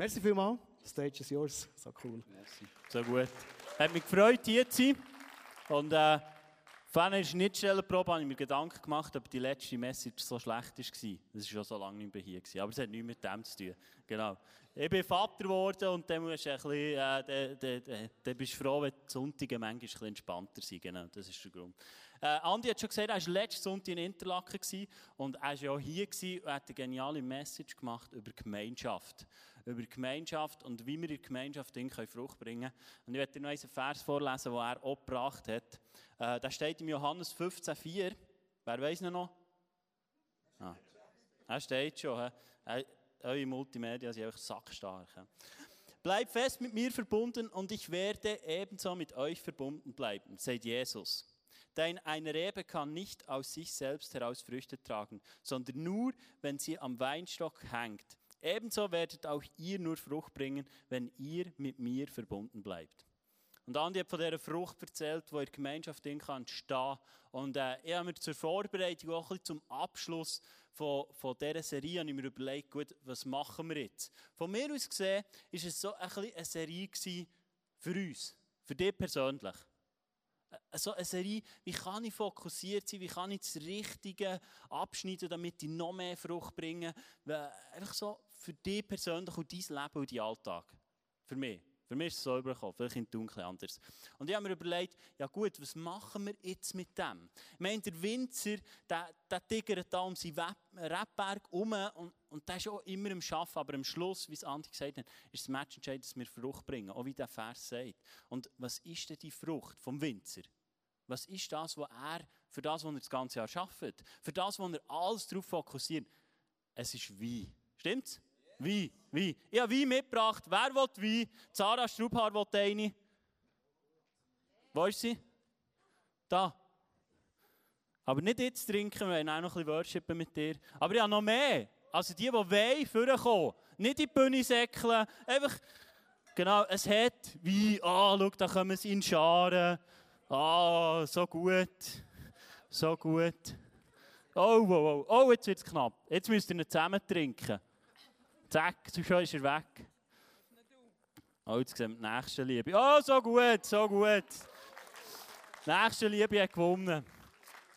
Merci vielmals. Stage is yours. So cool. Merci. So gut. Hat mich gefreut, hier zu sein. Und äh, Fan ist nicht Stellenprobe, habe ich mir Gedanken gemacht, ob die letzte Message so schlecht war. Das war schon so lange nicht mehr hier. Aber es hat nichts mit dem zu tun. Genau. Ich bin Vater geworden und dann, musst du ein bisschen, äh, dann, dann, dann bist du froh, wenn die Sonntage manchmal ein bisschen entspannter sind. Genau, das ist der Grund. Äh, Andi hat schon gesagt, er war letzten Sonntag in Interlaken und er war auch hier und hat eine geniale Message gemacht über Gemeinschaft. Über Gemeinschaft und wie wir in der Gemeinschaft Dinge Frucht bringen können. Und ich werde dir noch einen Vers vorlesen, den er auch gebracht hat. Äh, das steht im Johannes 15,4. Wer weiß noch? Ah. Er steht schon. Äh, eure Multimedia sind einfach sackstark. Bleibt fest mit mir verbunden und ich werde ebenso mit euch verbunden bleiben, sagt Jesus. Denn eine Rebe kann nicht aus sich selbst heraus Früchte tragen, sondern nur, wenn sie am Weinstock hängt. Ebenso werdet auch ihr nur Frucht bringen, wenn ihr mit mir verbunden bleibt. Und Andi hat von dieser Frucht erzählt, die in Gemeinschaft entstehen kann. Und äh, ich habe mir zur Vorbereitung, auch ein bisschen zum Abschluss von, von dieser Serie, habe ich mir überlegt, gut, was machen wir jetzt? Von mir aus gesehen, war es so ein bisschen eine Serie für uns, für dich persönlich. Äh, so eine Serie, wie kann ich fokussiert sein, wie kann ich das Richtige abschneiden, damit ich noch mehr Frucht bringe. Einfach so für dich persönlich und dein Leben und deinen Alltag. Für mich. Für mich ist es so übergekommen, vielleicht in Dunkel anders. Und ich habe mir überlegt, ja gut, was machen wir jetzt mit dem? Ich meine, der Winzer, der, der tigert da um seinen Rebberg herum und, und der ist auch immer im Arbeiten, aber am Schluss, wie es Andi gesagt hat, ist das Match entscheidend, dass wir Frucht bringen, auch wie der Vers sagt. Und was ist denn die Frucht vom Winzer? Was ist das, was er, für das, was er das ganze Jahr schafft? Für das, was er alles darauf fokussiert? Es ist Wein. Stimmt's? Wein, Wein. Ich habe Wein mitgebracht. Wer will Wein? Sarah Strubhaar will eine. Wo ist sie? Da. Aber nicht jetzt trinken, wir wollen auch noch ein bisschen worshipen mit dir. Aber ich habe noch mehr. Also die, die wollen, vorkommen. Nicht in die Bühne säckeln. Einfach, genau, es hat Wein. Ah, oh, schau, da kommen sie in Scharen. Ah, oh, so gut. So gut. Oh, oh, oh. Oh, jetzt wird es knapp. Jetzt müsst ihr ihn zusammen trinken. Zack, schon ist er weg. Oh, jetzt sehen wir die nächste Liebe. Oh, so gut, so gut. Die nächste Liebe hat gewonnen.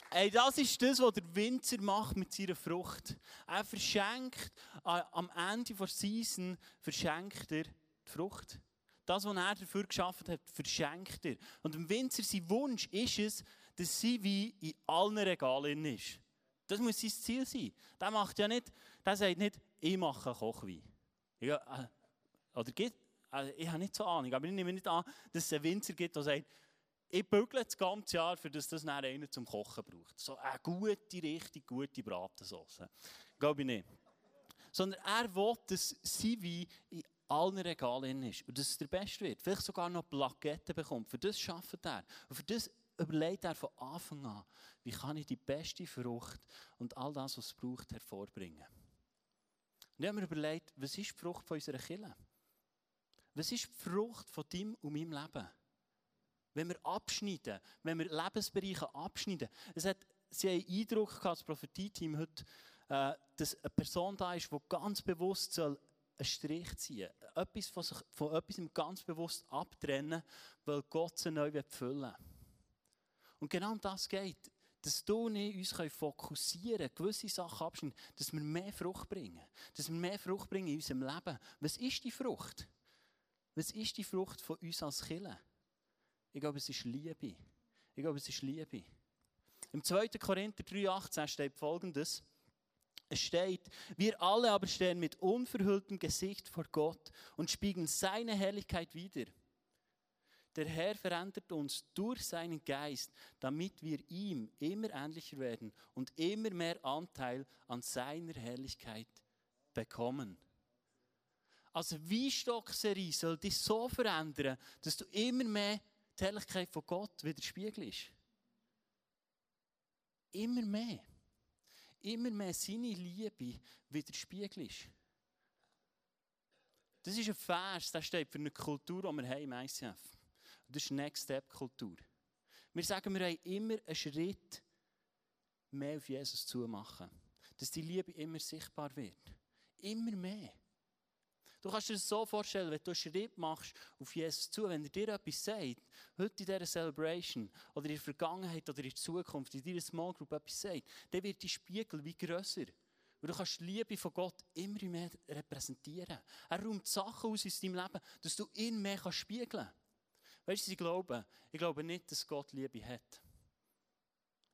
Ey, das ist das, was der Winzer macht mit seiner Frucht. Er verschenkt äh, am Ende der Season verschenkt er die Frucht. Das, was er dafür geschaffen hat, verschenkt er. Und dem Winzer sein Wunsch ist es, dass sie wie in allen Regalen ist. Das muss sein Ziel sein. Der macht ja nicht, der sagt nicht, ich mache Kochwein. Ja, äh, oder gibt, äh, ich habe nicht so Ahnung, aber ich nehme nicht an, dass es einen Winzer gibt, der sagt, ich bügle das ganze Jahr, für das das einer zum Kochen braucht. So eine gute, richtig gute Bratensauce. Glaube ich nicht. Sondern er will, dass sein Wein in allen Regalen ist und dass es der Beste wird. Vielleicht sogar noch Plaketten bekommt. Für das schafft er. Und für das überlegt er von Anfang an, wie kann ich die beste Frucht und all das, was es braucht, hervorbringen. Und ich habe mir überlegt, was ist die Frucht von unserer Kirche? Was ist die Frucht von deinem und meinem Leben? Wenn wir abschneiden, wenn wir Lebensbereiche abschneiden. Es hat, sie haben einen Eindruck gehabt, das Prophetie-Team heute, äh, dass eine Person da ist, die ganz bewusst soll einen Strich ziehen soll. Etwas von, sich, von etwas ganz bewusst abtrennen, weil Gott sie neu füllen will. Und genau um das geht dass du und ich uns fokussieren können, gewisse Sachen abschneiden, dass wir mehr Frucht bringen. Dass wir mehr Frucht bringen in unserem Leben. Was ist die Frucht? Was ist die Frucht von uns als Killer? Ich glaube, es ist Liebe. Ich glaube, es ist Liebe. Im 2. Korinther 3,18 steht folgendes. Es steht, wir alle aber stehen mit unverhülltem Gesicht vor Gott und spiegeln seine Herrlichkeit wider. Der Herr verändert uns durch seinen Geist, damit wir ihm immer ähnlicher werden und immer mehr Anteil an seiner Herrlichkeit bekommen. Also Weinstock-Serie soll dich so verändern, dass du immer mehr die Herrlichkeit von Gott widerspiegelst. Immer mehr. Immer mehr seine Liebe widerspiegelst. Das ist ein Vers, der steht für eine Kultur, die wir haben im ICF. Das ist Next Step Kultur. Wir sagen, wir wollen immer einen Schritt mehr auf Jesus zu machen. Dass die Liebe immer sichtbar wird. Immer mehr. Du kannst dir das so vorstellen, wenn du einen Schritt machst auf Jesus zu, wenn er dir etwas sagt, heute in dieser Celebration oder in der Vergangenheit oder in der Zukunft, in deiner Small Group etwas sagt, dann wird die Spiegel wie grösser. Weil du kannst die Liebe von Gott immer mehr repräsentieren. Er räumt Sachen aus in deinem Leben, dass du ihn mehr spiegeln kannst. Weißt du, ich glaube, ich glaube nicht, dass Gott Liebe hat.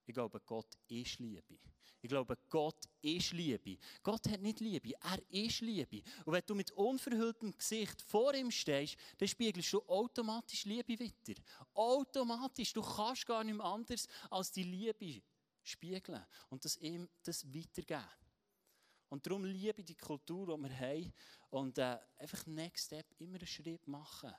Ich glaube, Gott ist Liebe. Ich glaube, Gott ist Liebe. Gott hat nicht Liebe, er ist Liebe. Und wenn du mit unverhülltem Gesicht vor ihm stehst, dann spiegelst du automatisch Liebe weiter. Automatisch. Du kannst gar nicht anders als die Liebe spiegeln und das ihm das weitergeben. Und darum liebe die Kultur, die wir haben und äh, einfach Next Step immer einen Schritt machen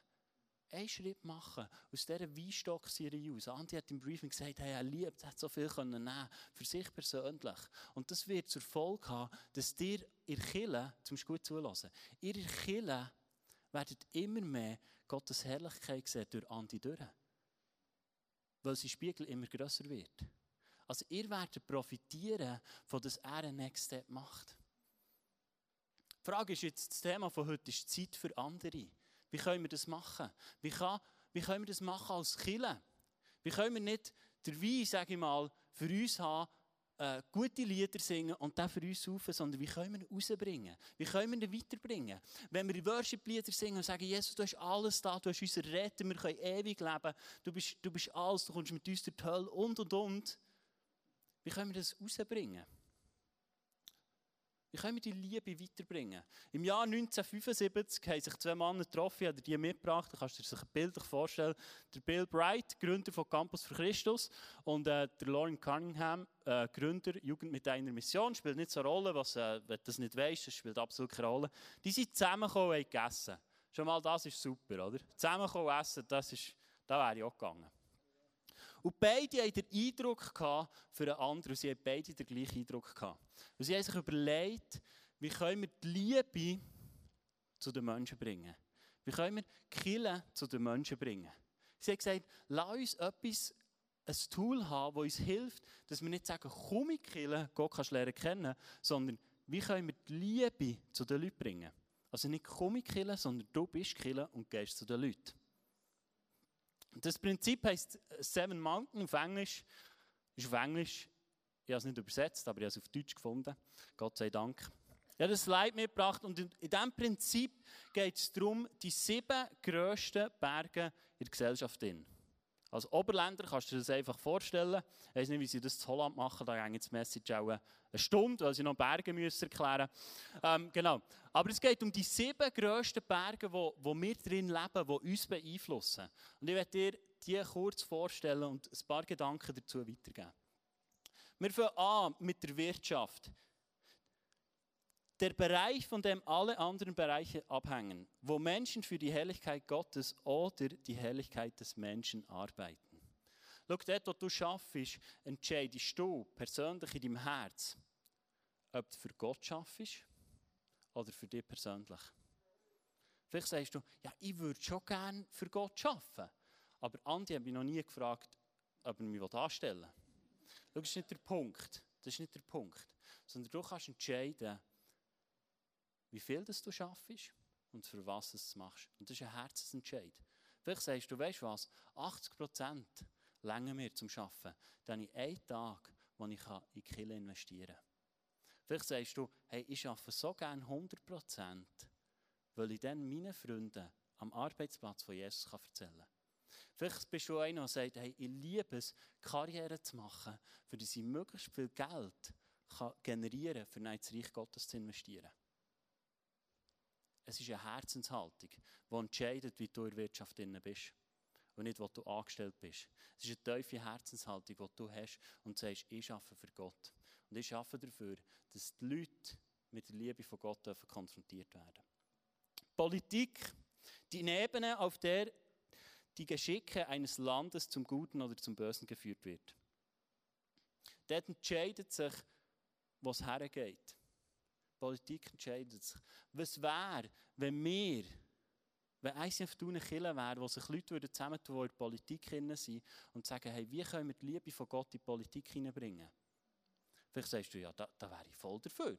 einen Schritt machen aus dieser Weinstock-Serie aus. Andi hat im Briefing gesagt, hey, er liebt, er hat so viel können für sich persönlich. Und das wird zur Folge haben, dass ihr ihr Kille, zum gut zulassen, ihr Kille werdet immer mehr Gottes Herrlichkeit sehen durch Andi durch. Weil sein Spiegel immer grösser wird. Also ihr werdet profitieren, von dass er einen Next Step macht. Die Frage ist jetzt, das Thema von heute ist Zeit für andere. Wie können wir das machen? Wie, kann, wie können wir das machen als Kille? Wie können wir nicht der Wein, sage ich mal, für uns haben, äh, gute Lieder singen und dann für uns rufen, sondern wie können wir ihn rausbringen? Wie können wir ihn weiterbringen? Wenn wir Worship-Lieder singen und sagen, Jesus, du hast alles da, du hast unser Retter, wir können ewig leben, du bist, du bist alles, du kommst mit uns durch die Hölle und und und. Wie können wir das rausbringen? Wie können wir die Liebe weiterbringen? Im Jahr 1975 haben sich zwei Männer getroffen, haben die mitgebracht. Da kannst du dir sich bildlich vorstellen. Der Bill Bright, Gründer von Campus für Christus, und äh, der Lauren Cunningham, äh, Gründer Jugend mit einer Mission. Spielt nicht so eine Rolle, was, äh, wenn du das nicht weißt, das spielt absolut keine Rolle. Die sind zusammengekommen und gegessen. Schon mal, das ist super, oder? Zusammengekommen und essen, das ist, da wäre ich auch gegangen. Und beide hatten den Eindruck für einen anderen. Und sie hatten beide den gleichen Eindruck. Und sie haben sich überlegt, wie können wir die Liebe zu den Menschen bringen. Wie können wir die Kille zu den Menschen bringen. Sie haben gesagt, lass uns etwas, ein Tool haben, das uns hilft, dass wir nicht sagen, komm in die Gott kannst du lernen kennen, sondern wie können wir die Liebe zu den Leuten bringen. Also nicht komm in die sondern du bist die und gehst zu den Leuten. Das Prinzip heißt Seven Mountain auf Englisch. Ist auf Englisch. Ich habe es nicht übersetzt, aber ich habe es auf Deutsch gefunden. Gott sei Dank. Ich habe das Slide mitgebracht und in, in diesem Prinzip geht es darum, die sieben grössten Berge in der Gesellschaft. In. Als Oberländer kannst du dir das einfach vorstellen. Ich weiß nicht, wie sie das in Holland machen, da ging das Message auch eine Stunde, weil sie noch Berge müssen erklären müssen. Ähm, genau. Aber es geht um die sieben grössten Berge, wo, wo wir drin leben, die uns beeinflussen. Und ich werde dir die kurz vorstellen und ein paar Gedanken dazu weitergeben. Wir fangen an mit der Wirtschaft. Der Bereich, von dem alle anderen Bereiche abhängen, wo Menschen für die Herrlichkeit Gottes oder die Herrlichkeit des Menschen arbeiten. Schau, dort, wo du schaffst, entscheidest du persönlich in deinem Herz, ob du für Gott schaffst oder für dich persönlich. Vielleicht sagst du, ja, ich würde schon gerne für Gott arbeiten. Aber Andi hat mich noch nie gefragt, ob er mich anstellen will. Das ist nicht der Punkt. Das ist nicht der Punkt. Sondern du kannst entscheiden, wie viel das du schaffst und für was du es machst. Und das ist ein Herzensentscheid. Vielleicht sagst du, weißt du was, 80 Prozent länger mir zum Arbeiten. Dann habe ich einen Tag, wo ich in die Kille investieren kann. Vielleicht sagst du, hey, ich arbeite so gerne 100 Prozent, weil ich dann meinen Freunden am Arbeitsplatz von Jesus erzählen kann. Vielleicht bist du einer, der sagt, hey, ich liebe es, Karriere zu machen, für dass ich möglichst viel Geld kann generieren kann, um ins Reich Gottes zu investieren. Es ist eine Herzenshaltung, die entscheidet, wie du in der Wirtschaft bist. Und nicht, wo du angestellt bist. Es ist eine tiefe Herzenshaltung, die du hast und sagst, ich arbeite für Gott. Und ich arbeite dafür, dass die Leute mit der Liebe von Gott konfrontiert werden. Politik, die Ebene, auf der die Geschicke eines Landes zum Guten oder zum Bösen geführt wird. Dort entscheidet sich, was hergeht. Politik entscheidet sich. Was wäre, wenn wir, wenn ICF eine Kirche wäre, wo sich Leute zusammentun würden, die in der Politik sind und sagen, hey, wie können wir die Liebe von Gott in die Politik hineinbringen? Vielleicht sagst du, ja, da, da wäre ich voll dafür.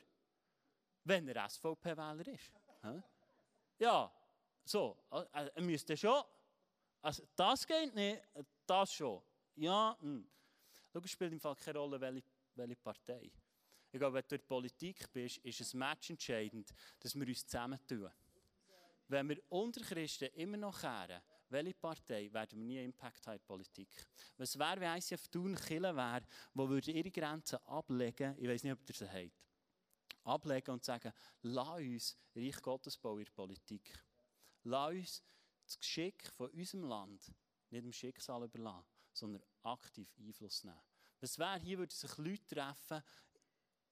Wenn er SVP-Wähler ist. Ja, so, er müsste schon, also das geht nicht, das schon. Ja, hm. Schau, es spielt im Fall keine Rolle, welche, welche Partei. Ich glaube, wenn du in der Politik bist, ist es matchentscheidend, dass wir uns zusammentun. Wenn wir unter Christen immer noch kehren, welche Partei, werden wir nie Impact haben in Politik. Was wäre, wenn ICF Thun Kille wäre, wo würde ihre Grenzen ablegen, ich weiß nicht, ob ihr sie habt, ablegen und sagen, lass uns Reich Gottes bauen in der Politik. Lass uns das Geschick von unserem Land nicht dem Schicksal überlassen, sondern aktiv Einfluss nehmen. Was wäre, hier würden sich Leute treffen,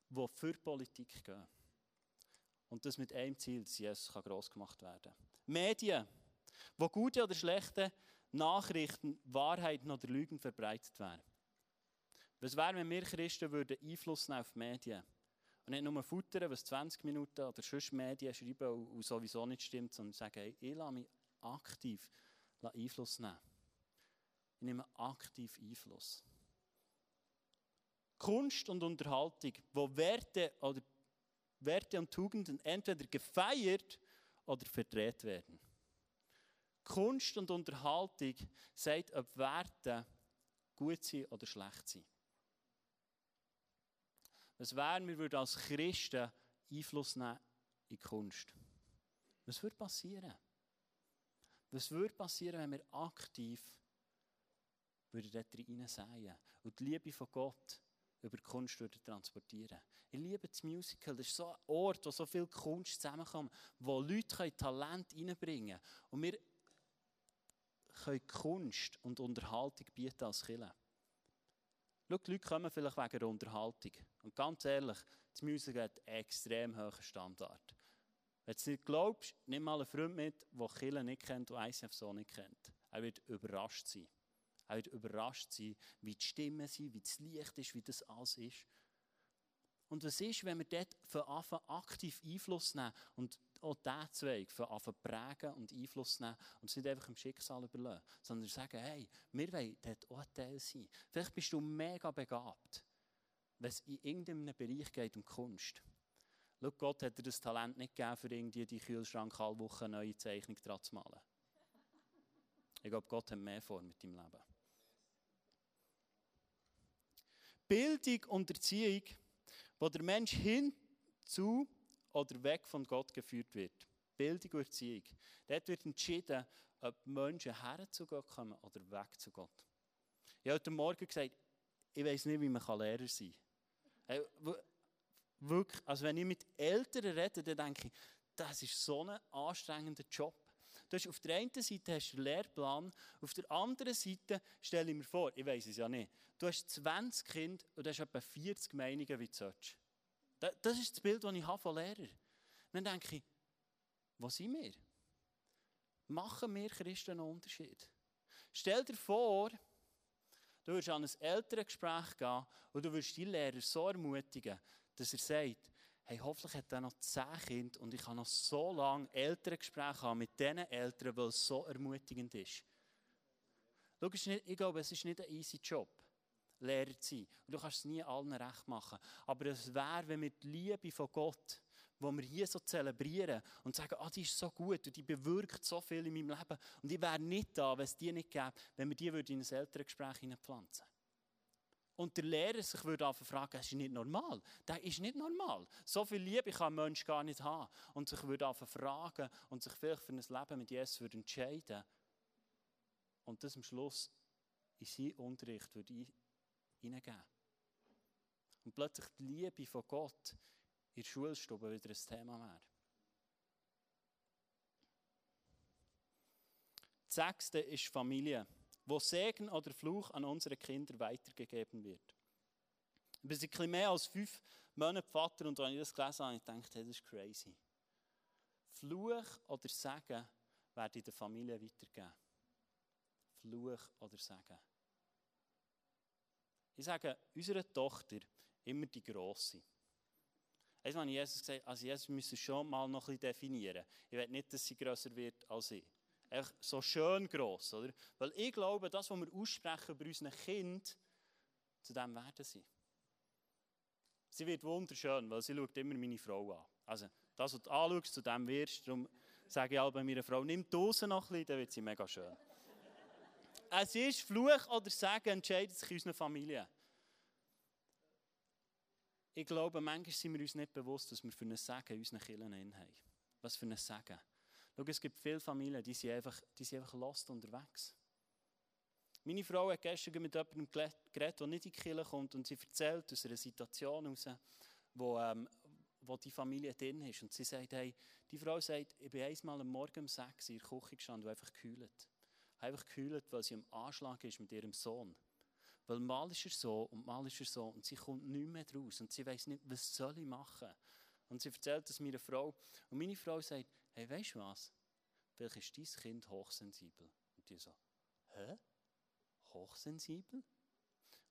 die für Politik gehen. Und das mit einem Ziel, dass Jesus gross gemacht werden kann. Medien, wo gute oder schlechte Nachrichten, Wahrheiten oder Lügen verbreitet werden. Was wäre, wenn wir Christen würden Einfluss nehmen auf die Medien? Und nicht nur futtern, was 20 Minuten oder sonst Medien schreiben und sowieso nicht stimmt, sondern sagen, hey, ich lasse mich aktiv Einfluss nehmen. Ich nehme aktiv Einfluss. Kunst und Unterhaltung, wo Werte oder Werte und Tugenden entweder gefeiert oder verdreht werden. Kunst und Unterhaltung sagt, ob Werte gut sind oder schlecht sind. Was wäre, wir würden als Christen Einfluss nehmen in Kunst? Was würde passieren? Was würde passieren, wenn wir aktiv würden dort rein säen und die Liebe von Gott über Kunst würden transportieren. Ich liebe das Musical. Das ist so ein Ort, wo so viel Kunst zusammenkommt, wo Leute Talent reinbringen können. Und wir können Kunst und Unterhaltung bieten als Killer. Schau, die Leute kommen vielleicht wegen der Unterhaltung. Und ganz ehrlich, das Musical hat einen extrem hohen Standard. Wenn du es nicht glaubst, nimm mal einen Freund mit, der Killer nicht kennt und ICF so nicht kennt. Er wird überrascht sein. Er wird überrascht sein, wie die Stimmen sind, wie das Licht ist, wie das alles ist. Und was ist, wenn wir dort von Anfang aktiv Einfluss nehmen und auch diesen Zweig von Anfang prägen und Einfluss nehmen und es nicht einfach im Schicksal überlassen, sondern sagen, hey, wir wollen dort auch ein Teil sein. Vielleicht bist du mega begabt, wenn es in irgendeinem Bereich geht um Kunst. Schau, Gott hat dir das Talent nicht gegeben, für irgendwie die Kühlschrank alle Woche eine neue Zeichnung dran zu malen. Ich glaube, Gott hat mehr vor mit deinem Leben. Bildung und Erziehung, wo der Mensch hin zu oder weg von Gott geführt wird. Bildung und Erziehung. Dort wird entschieden, ob Menschen her zu Gott kommen oder weg zu Gott. Ich habe heute Morgen gesagt, ich weiß nicht, wie man Lehrer sein kann. Wirklich, also wenn ich mit Eltern rede, dann denke ich, das ist so ein anstrengender Job. Du hast auf der einen Seite hast du einen Lehrplan, auf der anderen Seite stelle ich mir vor, ich weiß es ja nicht, du hast 20 Kinder und du hast etwa 40 Meinungen, wie du sollst. Das ist das Bild, das ich habe von Lehrern. Dann denke ich, wo sind wir? Machen wir Christen einen Unterschied? Stell dir vor, du würdest an ein Elterngespräch gehen und du würdest die Lehrer so ermutigen, dass er sagt, hey, hoffentlich hat er noch zehn Kinder und ich kann noch so lange Elterngespräche haben mit diesen Eltern, weil es so ermutigend ist. Schau, ich glaube, es ist nicht ein easy Job, Lehrer zu sein. Und du kannst es nie allen recht machen. Aber es wäre, wenn wir die Liebe von Gott, wo wir hier so zelebrieren und sagen, ah, die ist so gut und die bewirkt so viel in meinem Leben und ich wäre nicht da, wenn es die nicht gäbe, wenn wir die in ein Elterngespräch hineinpflanzen würden. Und der Lehrer sich würde fragen, das ist nicht normal. Das ist nicht normal. So viel Liebe kann ein Mensch gar nicht haben. Und sich würde fragen und sich vielleicht für ein Leben mit Jesus würde entscheiden. Und das am Schluss in seinen Unterricht würde hineingeben. Und plötzlich die Liebe von Gott in der Schulstube wieder ein Thema wäre. Das sechste ist Familie wo Segen oder Fluch an unsere Kinder weitergegeben wird. Ich bin ein mehr als fünf Monate Vater und als ich das gelesen habe, ich gedacht, hey, das ist crazy. Fluch oder Segen werden in der Familie weitergeben. Fluch oder Segen. Ich sage unserer Tochter immer die Grosse. Weißt du, Jesus gesagt also Jesus müssen schon mal noch ein bisschen definieren. Ich will nicht, dass sie grösser wird als ich so schön gross. Oder? Weil ich glaube, das, was wir aussprechen über unsere Kinder, zu dem werden sie. Sie wird wunderschön, weil sie schaut immer meine Frau an. Also, das, was du anschaust, zu dem wirst, darum sage ich auch bei meiner Frau, nimm die Dose noch ein bisschen, dann wird sie mega schön. es ist Fluch oder Segen, entscheidet sich in unserer Familie. Ich glaube, manchmal sind wir uns nicht bewusst, dass wir für ein Segen in unseren Kindern haben. Was für ein Segen. Schau, es gibt viele Familien, die sind einfach, die sind einfach lost unterwegs. Meine Frau hat gestern mit jemandem geredet, der nicht in die Kirche kommt und sie erzählt aus einer Situation heraus, wo, ähm, wo die Familie drin ist. Und sie sagt, hey, die Frau sagt, ich bin einmal am Morgen um 6 Uhr in der Küche gestanden und einfach gekühlt. Einfach gekühlt, weil sie am Anschlag ist mit ihrem Sohn. Weil mal ist er so und mal ist er so und sie kommt nicht mehr raus und sie weiß nicht, was soll ich machen. Und sie erzählt das meiner Frau und meine Frau sagt, hey, weißt du was? Vielleicht ist dein Kind hochsensibel. Und die so, hä? Hochsensibel?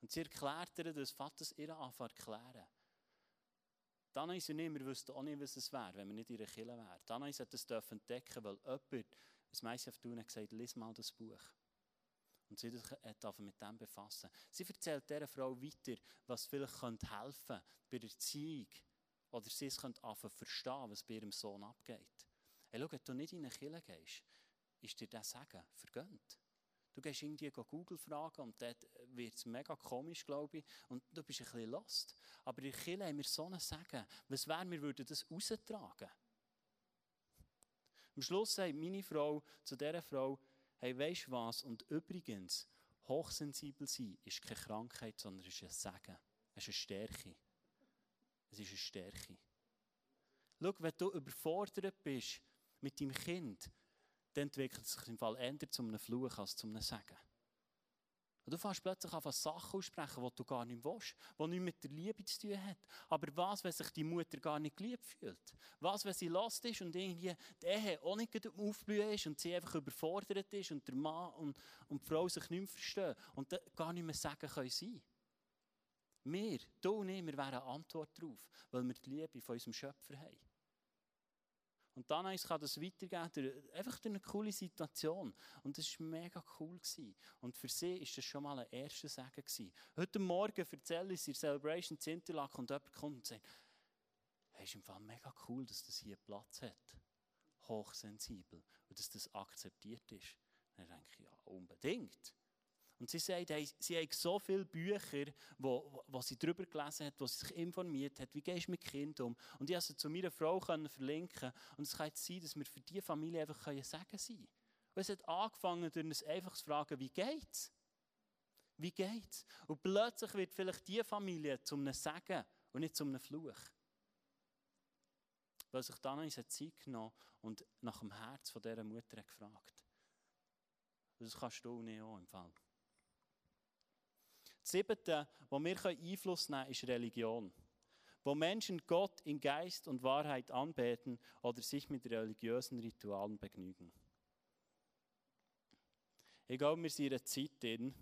Und sie erklärt ihr, dass Vater es ihr anfängt erklären. Dann ist sie nicht, wir wüssten auch nicht, was es wäre, wenn wir nicht ihre Kille wären. Dann hat das entdecken weil jemand, das meiste auf tun, hat gesagt, lies mal das Buch. Und sie hat mit dem befassen. Sie erzählt dieser Frau weiter, was vielleicht helfen könnte bei der Erziehung. Oder sie könnte verstehen, was bei ihrem Sohn abgeht. Hey, schau, wenn du nicht in eine Kirche gehst, ist dir das Sagen vergönnt. Du gehst irgendwie Google fragen und dort wird es mega komisch, glaube ich, und du bist ein bisschen lost. Aber in der Kirche haben wir so ein Sagen. Was wäre, wir würden das raustragen. Am Schluss sagt meine Frau zu dieser Frau, hey, weißt du was? Und übrigens, hochsensibel sein ist keine Krankheit, sondern ist ein Segen. Es ist eine Stärke. Es ist eine Stärke. Schau, wenn du überfordert bist mit deinem Kind, dann entwickelt sich im Fall eher zu einem Fluch als zu einem Segen. Und du fängst plötzlich an, Sachen aussprechen, die du gar nicht willst, die nichts mit der Liebe zu tun haben. Aber was, wenn sich die Mutter gar nicht geliebt fühlt? Was, wenn sie lost ist und irgendwie die Ehe auch nicht am Aufblühen ist und sie einfach überfordert ist und der Mann und, und die Frau sich nicht mehr verstehen und gar nicht mehr sagen können sein? Wir, du und ich, wir wären eine Antwort darauf, weil wir die Liebe von unserem Schöpfer haben. Und dann kann das weitergehen, einfach durch eine coole Situation. Und das war mega cool. Gewesen. Und für sie war das schon mal ein erster Segen. Gewesen. Heute Morgen erzähle ich in Celebration Zinterlack und jemand kommt und sagt, hey, ist im Fall mega cool, dass das hier Platz hat. Hochsensibel. Und dass das akzeptiert ist. dann denke ich, ja, unbedingt. Und sie sagt, hey, sie hat so viele Bücher, wo, wo sie darüber gelesen hat, wo sie sich informiert hat, wie gehst du mit Kindern um. Und ich konnte sie zu meiner Frau verlinken. Und es kann jetzt sein, dass wir für diese Familie einfach können sagen sein Und es hat angefangen durch ein einfaches Fragen, wie geht's? Wie geht's? Und plötzlich wird vielleicht diese Familie zum einem Segen und nicht zum einem Fluch. Weil sich dann eine Zeit genommen und nach dem Herz von dieser Mutter gefragt. Das kannst du auch im Fall. Das Siebte, wo wir Einfluss nehmen können, ist Religion. Wo Menschen Gott in Geist und Wahrheit anbeten oder sich mit religiösen Ritualen begnügen. Ich glaube, wir sind in einer Zeit drin,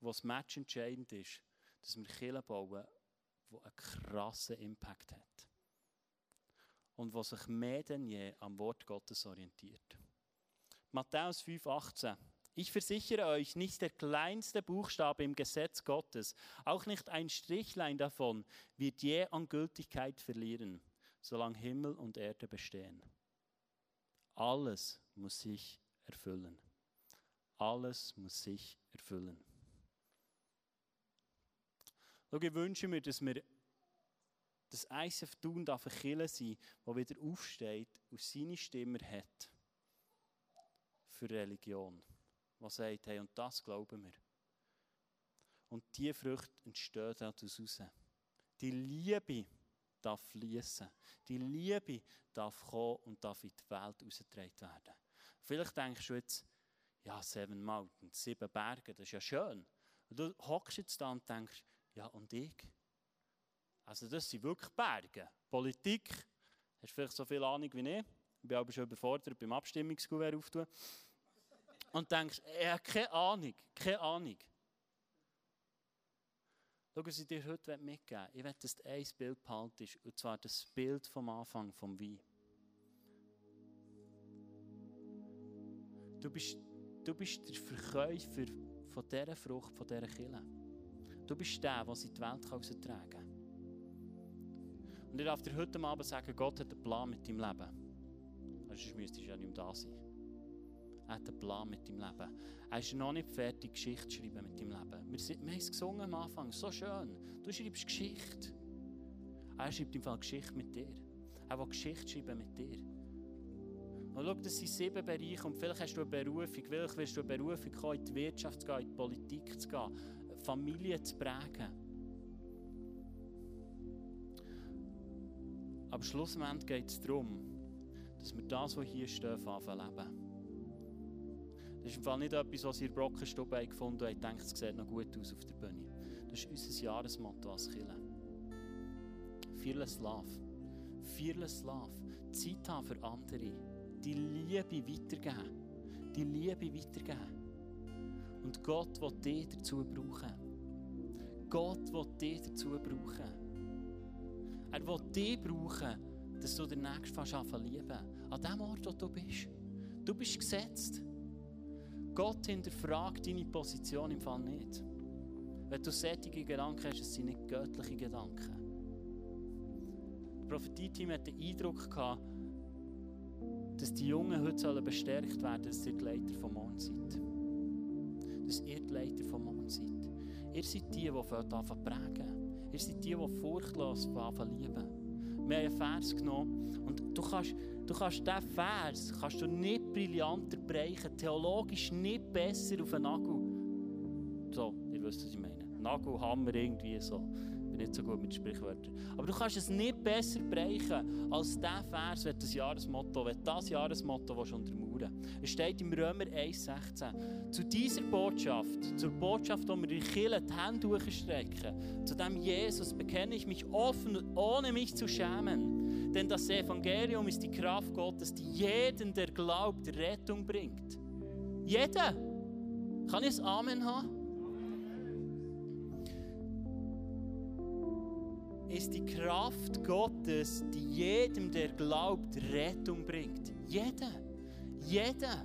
wo das Match entscheidend ist, dass wir Kirchen bauen, die einen krassen Impact hat. Und wo sich mehr denn je am Wort Gottes orientiert. Matthäus 5,18 ich versichere euch, nicht der kleinste Buchstabe im Gesetz Gottes, auch nicht ein Strichlein davon, wird je an Gültigkeit verlieren, solange Himmel und Erde bestehen. Alles muss sich erfüllen. Alles muss sich erfüllen. Ich wünsche mir, dass wir das ICF tun darf ein Killer sein, der wieder aufsteht und seine Stimme hat für Religion der sagt, hey, und das glauben wir. Und diese Früchte entstehen daraus raus. Die Liebe darf fließen. Die Liebe darf kommen und darf in die Welt ausgetragen werden. Vielleicht denkst du jetzt, ja, Seven Mountains, sieben Berge, das ist ja schön. Und du hockst jetzt da und denkst, ja, und ich? Also, das sind wirklich Berge. Politik, hast du vielleicht so viel Ahnung wie ich. Ich bin aber schon überfordert beim Abstimmungsgouvert auftun und denkst, er hat keine Ahnung, keine Ahnung. Schau, was ich dir heute mitgeben will. Ich will, dass du ein Bild behaltest, und zwar das Bild vom Anfang vom Wein. Du bist, du bist der Verkäufer von dieser Frucht, von dieser Kille. Du bist der, der sie in die Welt austragen kann. Und ich darf dir heute Abend sagen, Gott hat einen Plan mit deinem Leben. Sonst müsstest du ja nicht mehr da sein. Er hat einen Plan mit deinem Leben. Er ist noch nicht fertig, Geschichte zu schreiben mit deinem Leben. Wir, sind, wir haben es gesungen am Anfang, so schön. Du schreibst Geschichte. Er schreibt im Fall Geschichte mit dir. Er will Geschichte schreiben mit dir. Und schau, das sind sieben Bereiche und vielleicht hast du eine Berufung. Vielleicht willst du eine Berufung kommen, in die Wirtschaft zu gehen, in die Politik zu gehen, Familie zu prägen. Aber schlussendlich geht es darum, dass wir das, was hier steht, anfangen leben. Das ist im Fall nicht etwas, was ihr Brockenstube gefunden habt und denkt, es sieht noch gut aus auf der Bühne. Das ist unser Jahresmotto als Kirche. Fearless Love. Fearless Love. Zeit haben für andere. Die Liebe weitergeben. Die Liebe weitergeben. Und Gott will dich dazu brauchen. Gott will dich dazu brauchen. Er will dich brauchen, dass du den Nächsten anfangen lieben. An dem Ort, wo du bist. Du bist gesetzt. Gott hinterfragt deine Position im Fall nicht. Wenn du sättige Gedanken hast, es sind nicht göttliche Gedanken. Das Prophetie-Team hat den Eindruck gehabt, dass die Jungen heute bestärkt werden sollen, dass ihr die Leiter vom Mond seid. Dass ihr die Leiter vom Mond seid. Ihr seid die, die anfangen prägen. Ihr seid die, die furchtlos anfangen lieben. Wir haben einen Vers genommen und du kannst Du kannst diesen Vers kannst du nicht brillanter brechen, theologisch nicht besser auf einen Nagel. So, ihr wisst, was ich meine. Nagel, Hammer, irgendwie so. Ich bin nicht so gut mit Sprichwörtern. Aber du kannst es nicht besser brechen als dieser Vers, wenn das Jahresmotto, wenn das Jahresmotto was untermauern Es steht im Römer 1,16. Zu dieser Botschaft, zur Botschaft, wo wir die Kirche die Hände durchstrecken, zu dem Jesus bekenne ich mich offen, ohne mich zu schämen. Denn das Evangelium ist die Kraft Gottes, die jeden, der glaubt, Rettung bringt. Jeder. Kann ich es Amen haben? Ist die Kraft Gottes, die jedem, der glaubt, Rettung bringt. Jeder. Jeder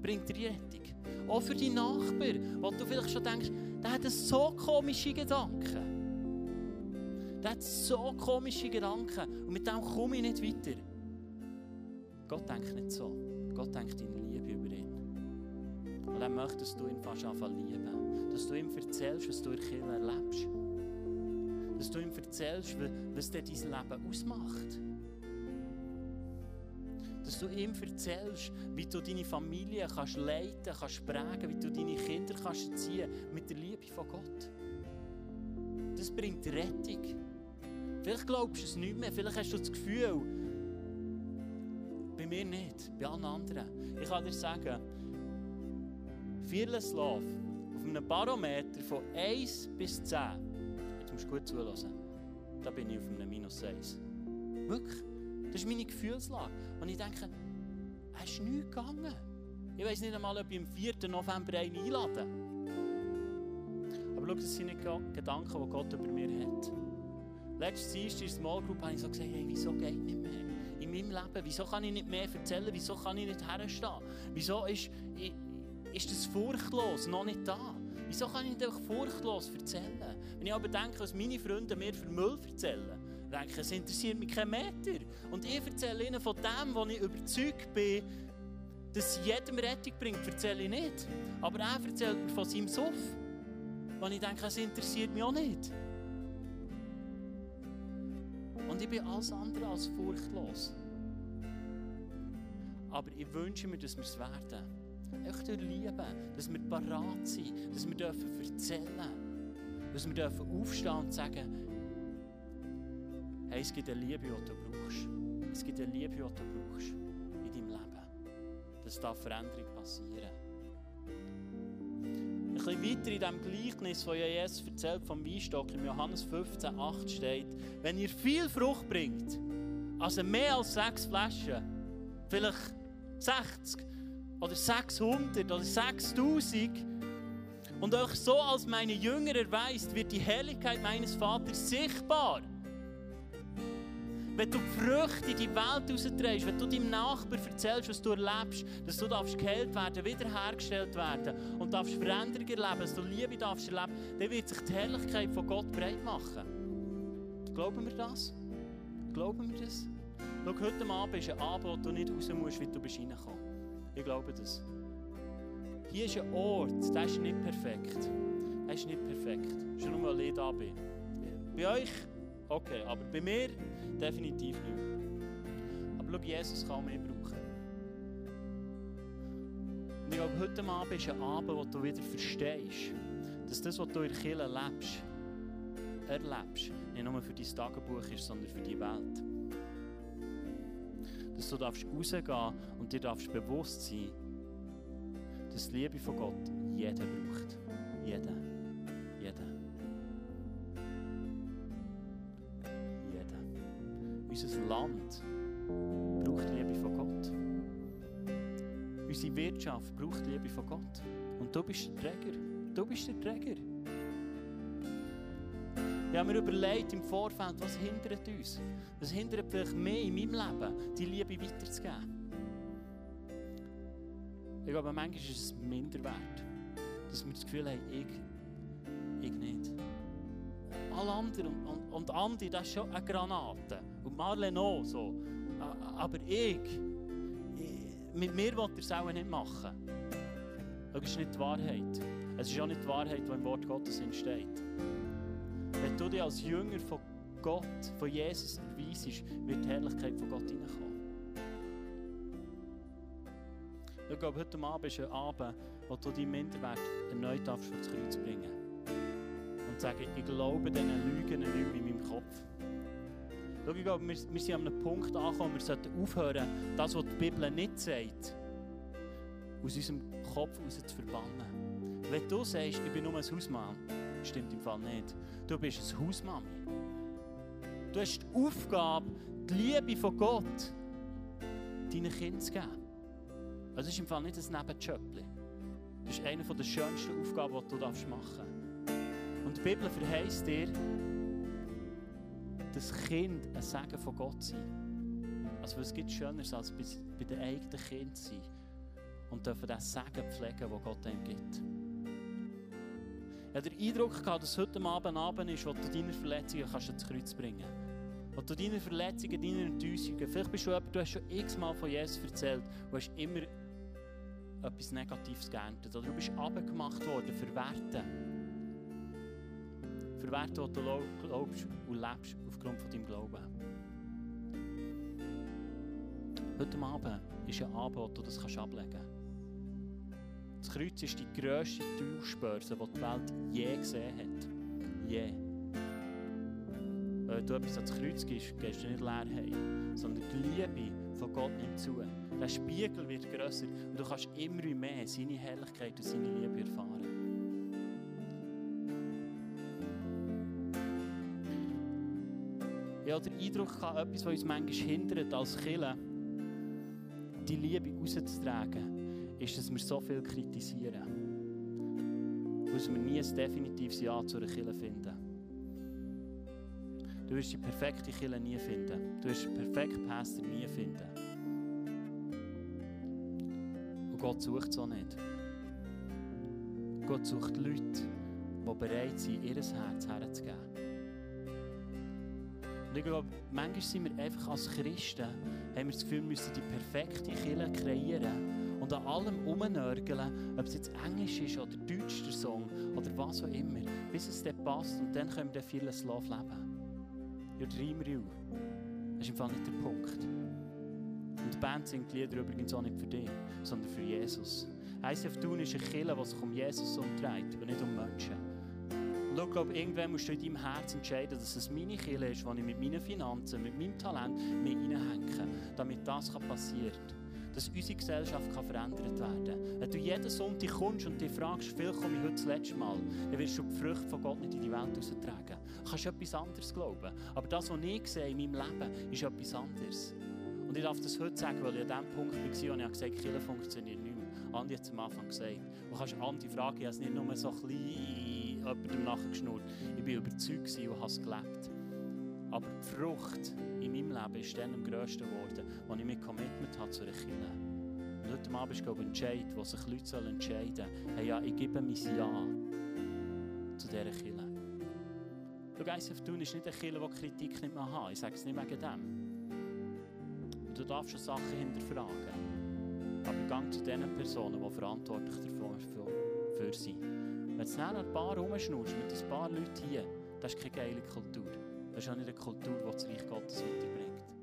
bringt Rettung. Auch für die Nachbarn, wo du vielleicht schon denkst, der hat so komische Gedanken. Der hat so komische Gedanken und mit dem komme ich nicht weiter. Gott denkt nicht so. Gott denkt in Liebe über ihn. Und er möchte, dass du ihn fast anfangen lieben. Dass du ihm erzählst, was du in Kirche erlebst. Dass du ihm erzählst, was dir dein Leben ausmacht. Dass du ihm erzählst, wie du deine Familie kannst leiten, kannst prägen, wie du deine Kinder kannst erziehen mit der Liebe von Gott. Das bringt Rettung. Vielleicht glaubst du es nicht mehr, vielleicht hast du das Gefühl, bei mir nicht, bei allen anderen. Ich kann dir sagen, Fearless Love auf einem Barometer von 1 bis 10, jetzt musst du gut zuhören, da bin ich auf einem Minus 1. Wirklich, das ist meine Gefühlslage. Und ich denke, es ist nichts gegangen. Ich weiß nicht einmal, ob ich am 4. November einen einlade. Aber schau, das sind nicht Gedanken, die Gott über mir hat. Letztes Dienstag in der Small Group habe ich so gesagt, hey, wieso geht nicht mehr in meinem Leben? Wieso kann ich nicht mehr erzählen? Wieso kann ich nicht herstehen? Wieso ist, ist das furchtlos noch nicht da? Wieso kann ich nicht einfach furchtlos erzählen? Wenn ich aber denke, was meine Freunde mir für Müll erzählen, denke ich, es interessiert mich kein Meter. Und ich erzähle ihnen von dem, wo ich überzeugt bin, dass jedem Rettung bringt, erzähle ich nicht. Aber er erzählt mir von seinem Suff. Und ich denke, es interessiert mich auch nicht. Und ich bin alles andere als furchtlos. Aber ich wünsche mir, dass wir es werden. Echt durch Liebe, dass wir parat sind, dass wir dürfen erzählen dass wir dürfen aufstehen und sagen, hey, es gibt eine Liebe, die du brauchst. Es gibt eine Liebe, die du brauchst in deinem Leben. Dass da Veränderung passieren bisschen weiter in diesem Gleichnis, das Jesus erzählt vom Weinstock, im Johannes 15, 8 steht, wenn ihr viel Frucht bringt, also mehr als sechs Flaschen, vielleicht 60 oder 600 oder 6000, und euch so als meine Jünger erweist, wird die Herrlichkeit meines Vaters sichtbar wenn du Früchte in die Welt rausträgst, wenn du deinem Nachbar erzählst, was du erlebst, dass du darfst geheilt werden, wiederhergestellt werden und darfst Veränderung erleben, dass du Liebe darfst erleben, dann wird sich die Herrlichkeit von Gott breit machen. Glauben wir das? Glauben wir das? Schau, heute Abend ist ein Abend, wo du nicht raus musst, wie du bist reingekommen. Ich glaube das. Hier ist ein Ort, der ist nicht perfekt. Er ist nicht perfekt. Schon nur, weil ich da bin. Bei euch, okay, aber bei mir definitiv nicht. Aber schau, Jesus kann mich brauchen. Und ich glaube, heute Abend ist ein Abend, wo du wieder verstehst, dass das, was du in Kirche lebst, erlebst, nicht nur für dein Tagebuch ist, sondern für die Welt. Dass du darfst rausgehen und dir darfst bewusst sein, dass die Liebe von Gott jeder braucht. Jeder. Jeder. Unser Land braucht Liebe von Gott. Unsere Wirtschaft braucht Liebe von Gott. Und du bist der Träger. Du bist der Träger. Ich habe mir überlegt im Vorfeld, was hindert uns? Was hindert vielleicht mehr in meinem Leben, die Liebe weiterzugeben? Ich glaube, manchmal ist es minder wert, dass wir das Gefühl haben, ich, ich nicht. Alle anderen und, und, und Andi, das ist schon eine Granate. Marlene auch so. Aber ich, mit mir will er es auch nicht machen. Das ist nicht die Wahrheit. Es ist auch nicht die Wahrheit, die im Wort Gottes entsteht. Wenn du dich als Jünger von Gott, von Jesus erweisest, wird die Herrlichkeit von Gott hineinkommen. Ich glaube, heute Abend ist ein Abend, wo du deinen Minderwert erneut das Kreuz bringen Und sagen, ich glaube diesen Lügen nicht mehr in meinem Kopf. Schau, ich glaube, wir, wir sind an einem Punkt angekommen, wir sollten aufhören, das, was die Bibel nicht sagt, aus unserem Kopf heraus zu verbannen. Wenn du sagst, ich bin nur ein Hausmann, stimmt im Fall nicht. Du bist ein Hausmami. Du hast die Aufgabe, die Liebe von Gott deinen Kindern zu geben. Das ist im Fall nicht ein Nebenjobli. Das ist eine der schönsten Aufgaben, die du machen darfst. Und die Bibel verheißt dir, dass Kind ein Segen von Gott sind. Also es gibt Schöneres, als bei den eigenen zu sein. Und dürfen diesen Segen pflegen, den Gott einem gibt. Ich hatte den Eindruck, gehabt, dass heute Abend Abend ist, wo du deine Verletzungen kannst ins Kreuz bringen kannst. Wo du deine Verletzungen, deine Enttäuschungen, vielleicht bist du jemand, du hast schon x-mal von Jesus erzählt und hast immer etwas Negatives geerntet. Oder du bist abgemacht worden für Werte. Für die du glaubst und lebst aufgrund deinem Glauben. Heute Abend ist ein Abend, wo du das ablegen kannst. Das Kreuz ist die grösste Tauschbörse, die die Welt je gesehen hat. Je. Wenn du etwas ans Kreuz gehst, gehst du nicht leer heim, sondern die Liebe von Gott nimmt zu. Der Spiegel wird grösser und du kannst immer mehr seine Herrlichkeit und seine Liebe erfahren. Ich habe den Eindruck, etwas, was uns manchmal hindert, als Killer, die Liebe rauszutragen, ist, dass wir so viel kritisieren. Dass wir nie ein definitives Ja zu einer Kille finden. Du wirst die perfekte Kille nie finden. Du wirst den perfekten Pastor nie finden. Und Gott sucht so nicht. Gott sucht Leute, die bereit sind, ihr Herz herzugeben. Und ich glaube, manchmal sind wir einfach als Christen, haben wir das Gefühl, wir müssen die perfekte Kille kreieren und an allem umnörgeln, ob es jetzt Englisch ist oder Deutsch der Song oder was auch immer, bis es dann passt und dann können wir dann vieles Love leben. Ja, dream you. Das ist im Fall nicht der Punkt. Und die Band singt die Lieder übrigens auch nicht für dich, sondern für Jesus. ICF Thun ist eine Kille, die sich um Jesus umdreht und nicht um Menschen. Und ich glaube, irgendwann musst du in deinem Herz entscheiden, dass es meine Kille ist, wo ich mit meinen Finanzen, mit meinem Talent mich reinhänge, damit das passieren kann. Dass unsere Gesellschaft kann verändert werden kann. Wenn du jeden Sonntag kommst und dich fragst, vielleicht komme ich heute das letzte Mal, dann wirst du die Früchte von Gott nicht in die Welt raustragen. Du kannst etwas anderes glauben. Aber das, was ich sehe in meinem Leben, ist etwas anderes. Und ich darf das heute sagen, weil ich an dem Punkt war, wo ich gesagt habe, funktioniert nicht mehr. Andi hat es am Anfang gesagt. Du kannst Andi fragen, ich habe es nicht nur so klein jemandem nachgeschnurrt. Ich war überzeugt und habe es gelebt. Aber die Frucht in meinem Leben ist dann am grössten geworden, als ich mich Commitment habe zu einer Kirche. Und heute Abend ist, glaube ich, wo sich Leute entscheiden sollen, hey, ja, ich gebe mein Ja zu dieser Kirche. Du ICF Thun ist nicht ein Killer, der Kritik nicht mehr hat. Ich sage es nicht wegen dem. Du darfst schon Sachen hinterfragen. Aber gang zu den Personen, die verantwortlich dafür für sind. Wenn du dann ein paar rumschnurst mit ein paar Leuten hier, das ist keine geile Kultur. Das ist auch nicht eine Kultur, die das Reich Gottes weiterbringt.